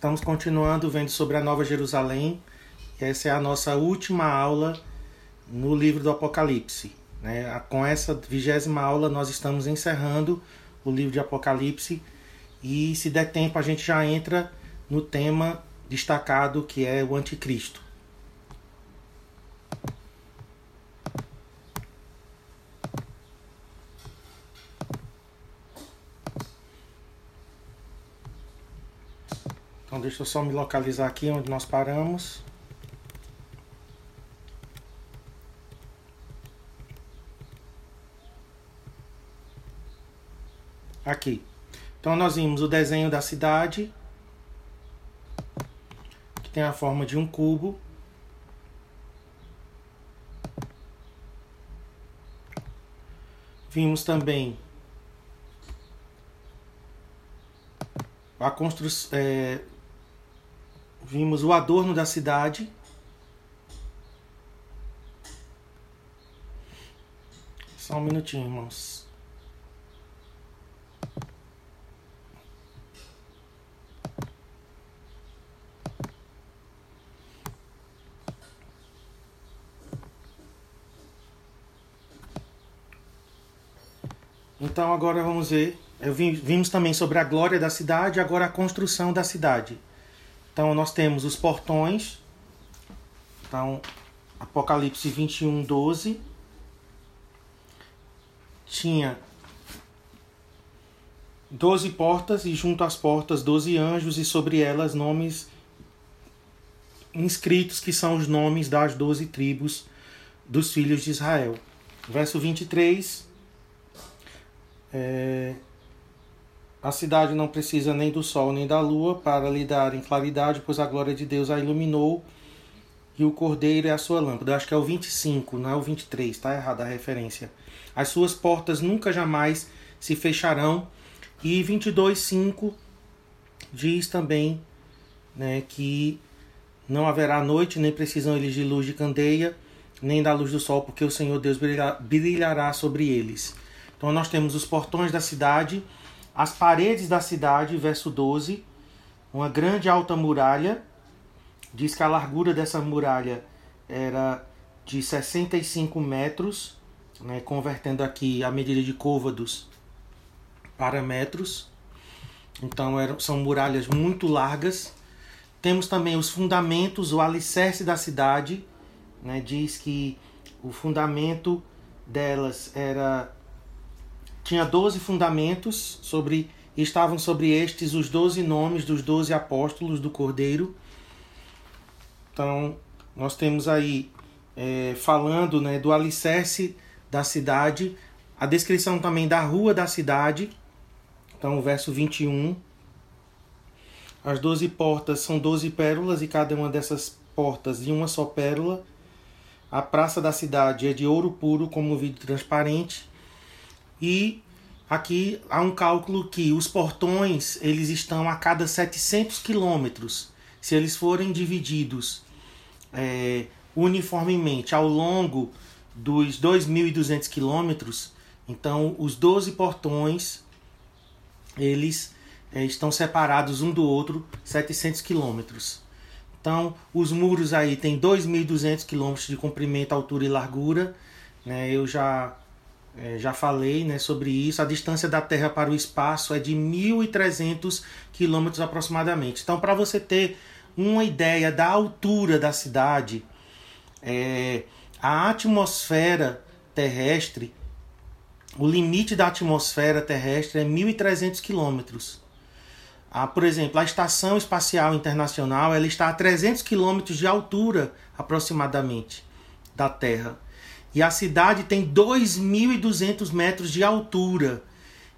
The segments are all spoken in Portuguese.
Estamos continuando vendo sobre a Nova Jerusalém. E essa é a nossa última aula no livro do Apocalipse. Né? Com essa vigésima aula, nós estamos encerrando o livro de Apocalipse. E se der tempo, a gente já entra no tema destacado que é o Anticristo. Então deixa eu só me localizar aqui onde nós paramos. Aqui. Então nós vimos o desenho da cidade, que tem a forma de um cubo. Vimos também a construção, é, Vimos o adorno da cidade. Só um minutinho, irmãos. Então agora vamos ver. Vimos também sobre a glória da cidade, agora a construção da cidade. Então nós temos os portões. Então, Apocalipse 21, 12. Tinha 12 portas e junto às portas 12 anjos e sobre elas nomes inscritos que são os nomes das 12 tribos dos filhos de Israel. Verso 23. É, a cidade não precisa nem do sol nem da lua para lhe dar em claridade, pois a glória de Deus a iluminou e o cordeiro é a sua lâmpada. Eu acho que é o 25, não é o 23, está errada a referência. As suas portas nunca jamais se fecharão. E 22:5 diz também né, que não haverá noite, nem precisam eles de luz de candeia, nem da luz do sol, porque o Senhor Deus brilhará sobre eles. Então nós temos os portões da cidade as paredes da cidade, verso 12, uma grande alta muralha. Diz que a largura dessa muralha era de 65 metros, né, convertendo aqui a medida de côvados para metros. Então eram, são muralhas muito largas. Temos também os fundamentos, o alicerce da cidade. Né, diz que o fundamento delas era tinha doze fundamentos sobre estavam sobre estes os doze nomes dos doze apóstolos do Cordeiro. Então nós temos aí é, falando né, do alicerce da cidade, a descrição também da rua da cidade. Então o verso 21. As doze portas são doze pérolas e cada uma dessas portas de uma só pérola. A praça da cidade é de ouro puro como vidro transparente e aqui há um cálculo que os portões eles estão a cada 700 quilômetros. Se eles forem divididos é, uniformemente ao longo dos 2.200 quilômetros, então os 12 portões eles é, estão separados um do outro 700 quilômetros. Então os muros aí têm 2.200 quilômetros de comprimento, altura e largura. Né? Eu já é, já falei né, sobre isso. A distância da Terra para o espaço é de 1.300 quilômetros aproximadamente. Então, para você ter uma ideia da altura da cidade, é, a atmosfera terrestre, o limite da atmosfera terrestre é 1.300 quilômetros. Ah, por exemplo, a Estação Espacial Internacional ela está a 300 quilômetros de altura aproximadamente da Terra. E a cidade tem 2.200 metros de altura.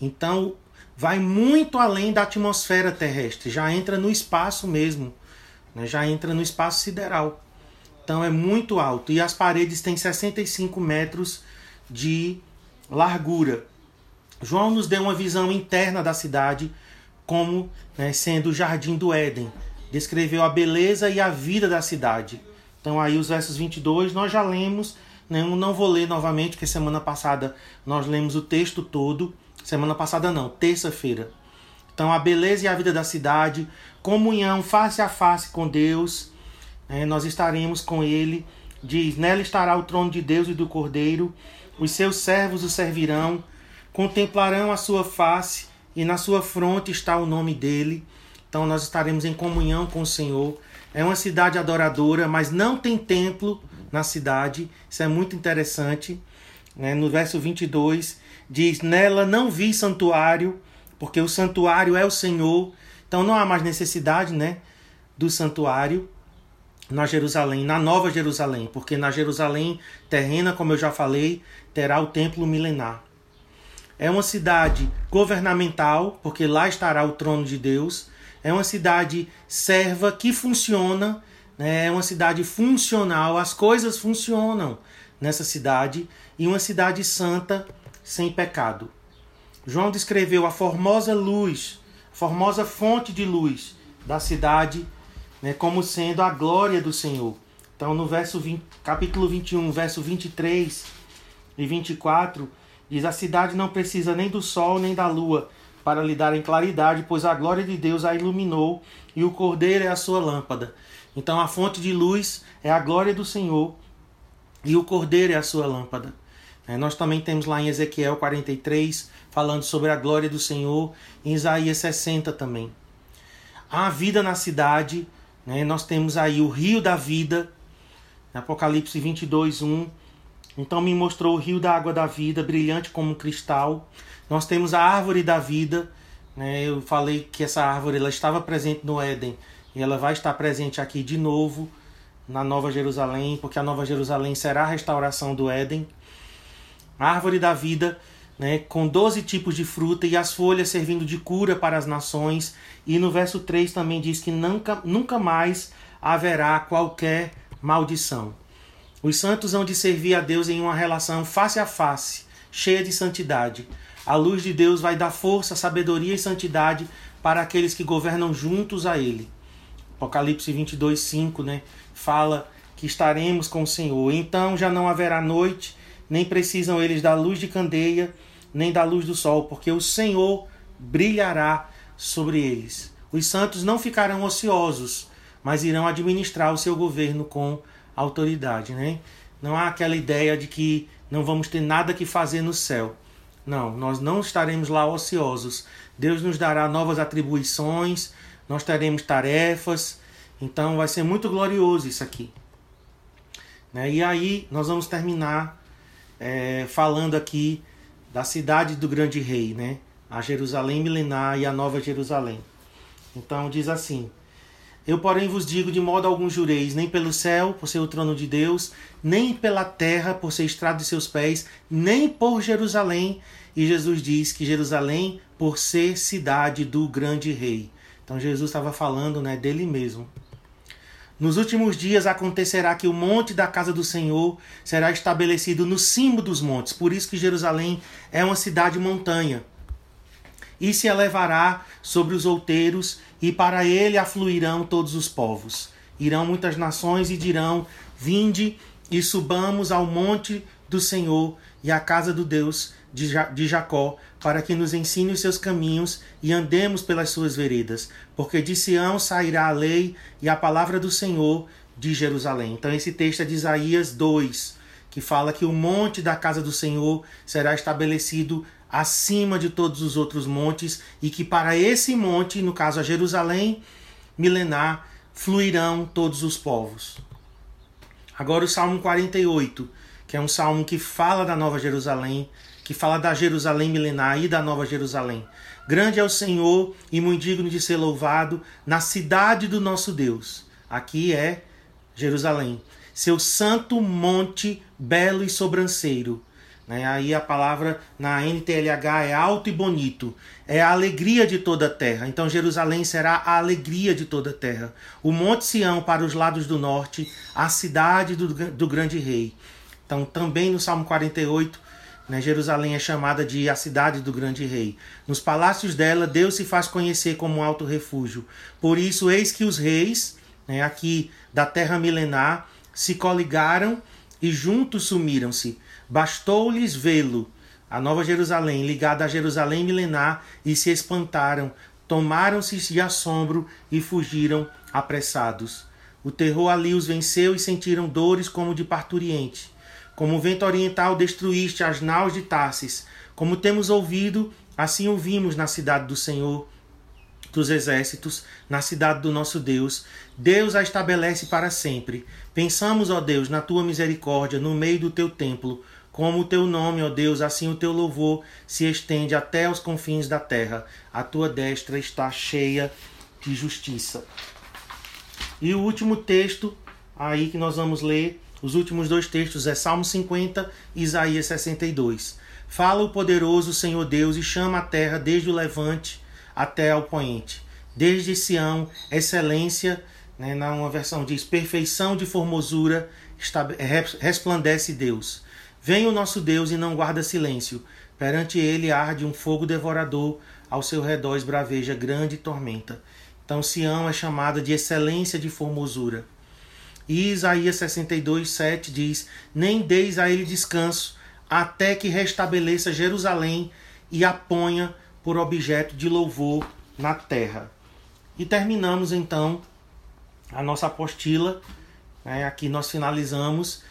Então, vai muito além da atmosfera terrestre, já entra no espaço mesmo, né? já entra no espaço sideral. Então, é muito alto. E as paredes têm 65 metros de largura. João nos deu uma visão interna da cidade como né, sendo o jardim do Éden. Descreveu a beleza e a vida da cidade. Então, aí os versos 22 nós já lemos não, não vou ler novamente, porque semana passada nós lemos o texto todo. Semana passada não, terça-feira. Então, a beleza e a vida da cidade, comunhão face a face com Deus, é, nós estaremos com Ele. Diz: Nela estará o trono de Deus e do Cordeiro, os seus servos o servirão, contemplarão a sua face, e na sua fronte está o nome dele. Então, nós estaremos em comunhão com o Senhor. É uma cidade adoradora, mas não tem templo na cidade. Isso é muito interessante. Né? No verso 22 diz: Nela não vi santuário, porque o santuário é o Senhor. Então não há mais necessidade né, do santuário na Jerusalém, na Nova Jerusalém, porque na Jerusalém terrena, como eu já falei, terá o templo milenar. É uma cidade governamental, porque lá estará o trono de Deus. É uma cidade serva que funciona? É uma cidade funcional, as coisas funcionam nessa cidade e uma cidade santa sem pecado. João descreveu a formosa luz, a formosa fonte de luz da cidade, né, como sendo a glória do Senhor. Então, no verso 20, capítulo 21, verso 23 e 24, diz: A cidade não precisa nem do sol nem da lua para lhe darem claridade, pois a glória de Deus a iluminou e o cordeiro é a sua lâmpada. Então a fonte de luz é a glória do Senhor e o cordeiro é a sua lâmpada. É, nós também temos lá em Ezequiel 43 falando sobre a glória do Senhor, em Isaías 60 também. Há vida na cidade, né? nós temos aí o rio da vida, Apocalipse 22, 1. Então me mostrou o rio da água da vida, brilhante como um cristal. Nós temos a árvore da vida. Né? Eu falei que essa árvore ela estava presente no Éden e ela vai estar presente aqui de novo na Nova Jerusalém, porque a Nova Jerusalém será a restauração do Éden. A árvore da vida, né, com 12 tipos de fruta e as folhas servindo de cura para as nações. E no verso 3 também diz que nunca, nunca mais haverá qualquer maldição. Os santos hão de servir a Deus em uma relação face a face, cheia de santidade. A luz de Deus vai dar força, sabedoria e santidade para aqueles que governam juntos a Ele. Apocalipse 22, 5, né? Fala que estaremos com o Senhor. Então já não haverá noite, nem precisam eles da luz de candeia, nem da luz do sol, porque o Senhor brilhará sobre eles. Os santos não ficarão ociosos, mas irão administrar o seu governo com autoridade, né? Não há aquela ideia de que não vamos ter nada que fazer no céu. Não, nós não estaremos lá ociosos. Deus nos dará novas atribuições, nós teremos tarefas, então vai ser muito glorioso isso aqui. Né? E aí nós vamos terminar é, falando aqui da cidade do grande rei, né? a Jerusalém milenar e a nova Jerusalém. Então diz assim: Eu, porém, vos digo: de modo algum jureis, nem pelo céu, por ser o trono de Deus, nem pela terra, por ser estrado de seus pés, nem por Jerusalém. E Jesus diz que Jerusalém, por ser cidade do grande rei. Então Jesus estava falando né, dele mesmo. Nos últimos dias acontecerá que o monte da casa do Senhor será estabelecido no cimo dos montes. Por isso que Jerusalém é uma cidade montanha. E se elevará sobre os outeiros, e para ele afluirão todos os povos. Irão muitas nações e dirão: Vinde e subamos ao monte do Senhor e à casa do Deus de Jacó, para que nos ensine os seus caminhos e andemos pelas suas veredas, porque de Sião sairá a lei e a palavra do Senhor de Jerusalém. Então, esse texto é de Isaías 2, que fala que o monte da casa do Senhor será estabelecido acima de todos os outros montes e que para esse monte, no caso a Jerusalém milenar, fluirão todos os povos. Agora o Salmo 48, que é um salmo que fala da Nova Jerusalém, que fala da Jerusalém milenar e da Nova Jerusalém. Grande é o Senhor e muito digno de ser louvado na cidade do nosso Deus. Aqui é Jerusalém. Seu santo monte belo e sobranceiro. Né? Aí a palavra na NTLH é alto e bonito. É a alegria de toda a terra. Então Jerusalém será a alegria de toda a terra. O Monte Sião para os lados do norte, a cidade do, do grande rei. Então também no Salmo 48 né? Jerusalém é chamada de a cidade do grande rei. Nos palácios dela, Deus se faz conhecer como um alto refúgio. Por isso, eis que os reis, né, aqui da terra milenar, se coligaram e juntos sumiram-se. Bastou-lhes vê-lo, a nova Jerusalém, ligada a Jerusalém milenar, e se espantaram, tomaram-se de assombro e fugiram apressados. O terror ali os venceu e sentiram dores como de parturiente. Como o vento oriental destruíste as naus de Tarsis. Como temos ouvido, assim ouvimos na cidade do Senhor dos exércitos, na cidade do nosso Deus. Deus a estabelece para sempre. Pensamos, ó Deus, na tua misericórdia no meio do teu templo. Como o teu nome, ó Deus, assim o teu louvor se estende até os confins da terra. A tua destra está cheia de justiça. E o último texto aí que nós vamos ler, os últimos dois textos é Salmo 50 e Isaías 62. Fala o poderoso Senhor Deus e chama a terra desde o levante até ao poente. Desde Sião, excelência, né, na uma versão diz perfeição de formosura, resplandece Deus. Vem o nosso Deus e não guarda silêncio. Perante ele arde um fogo devorador, ao seu redor esbraveja grande tormenta. Então Sião é chamada de excelência de formosura. E Isaías 62, 7 diz: Nem deis a ele descanso, até que restabeleça Jerusalém e a ponha por objeto de louvor na terra. E terminamos então a nossa apostila. Né? Aqui nós finalizamos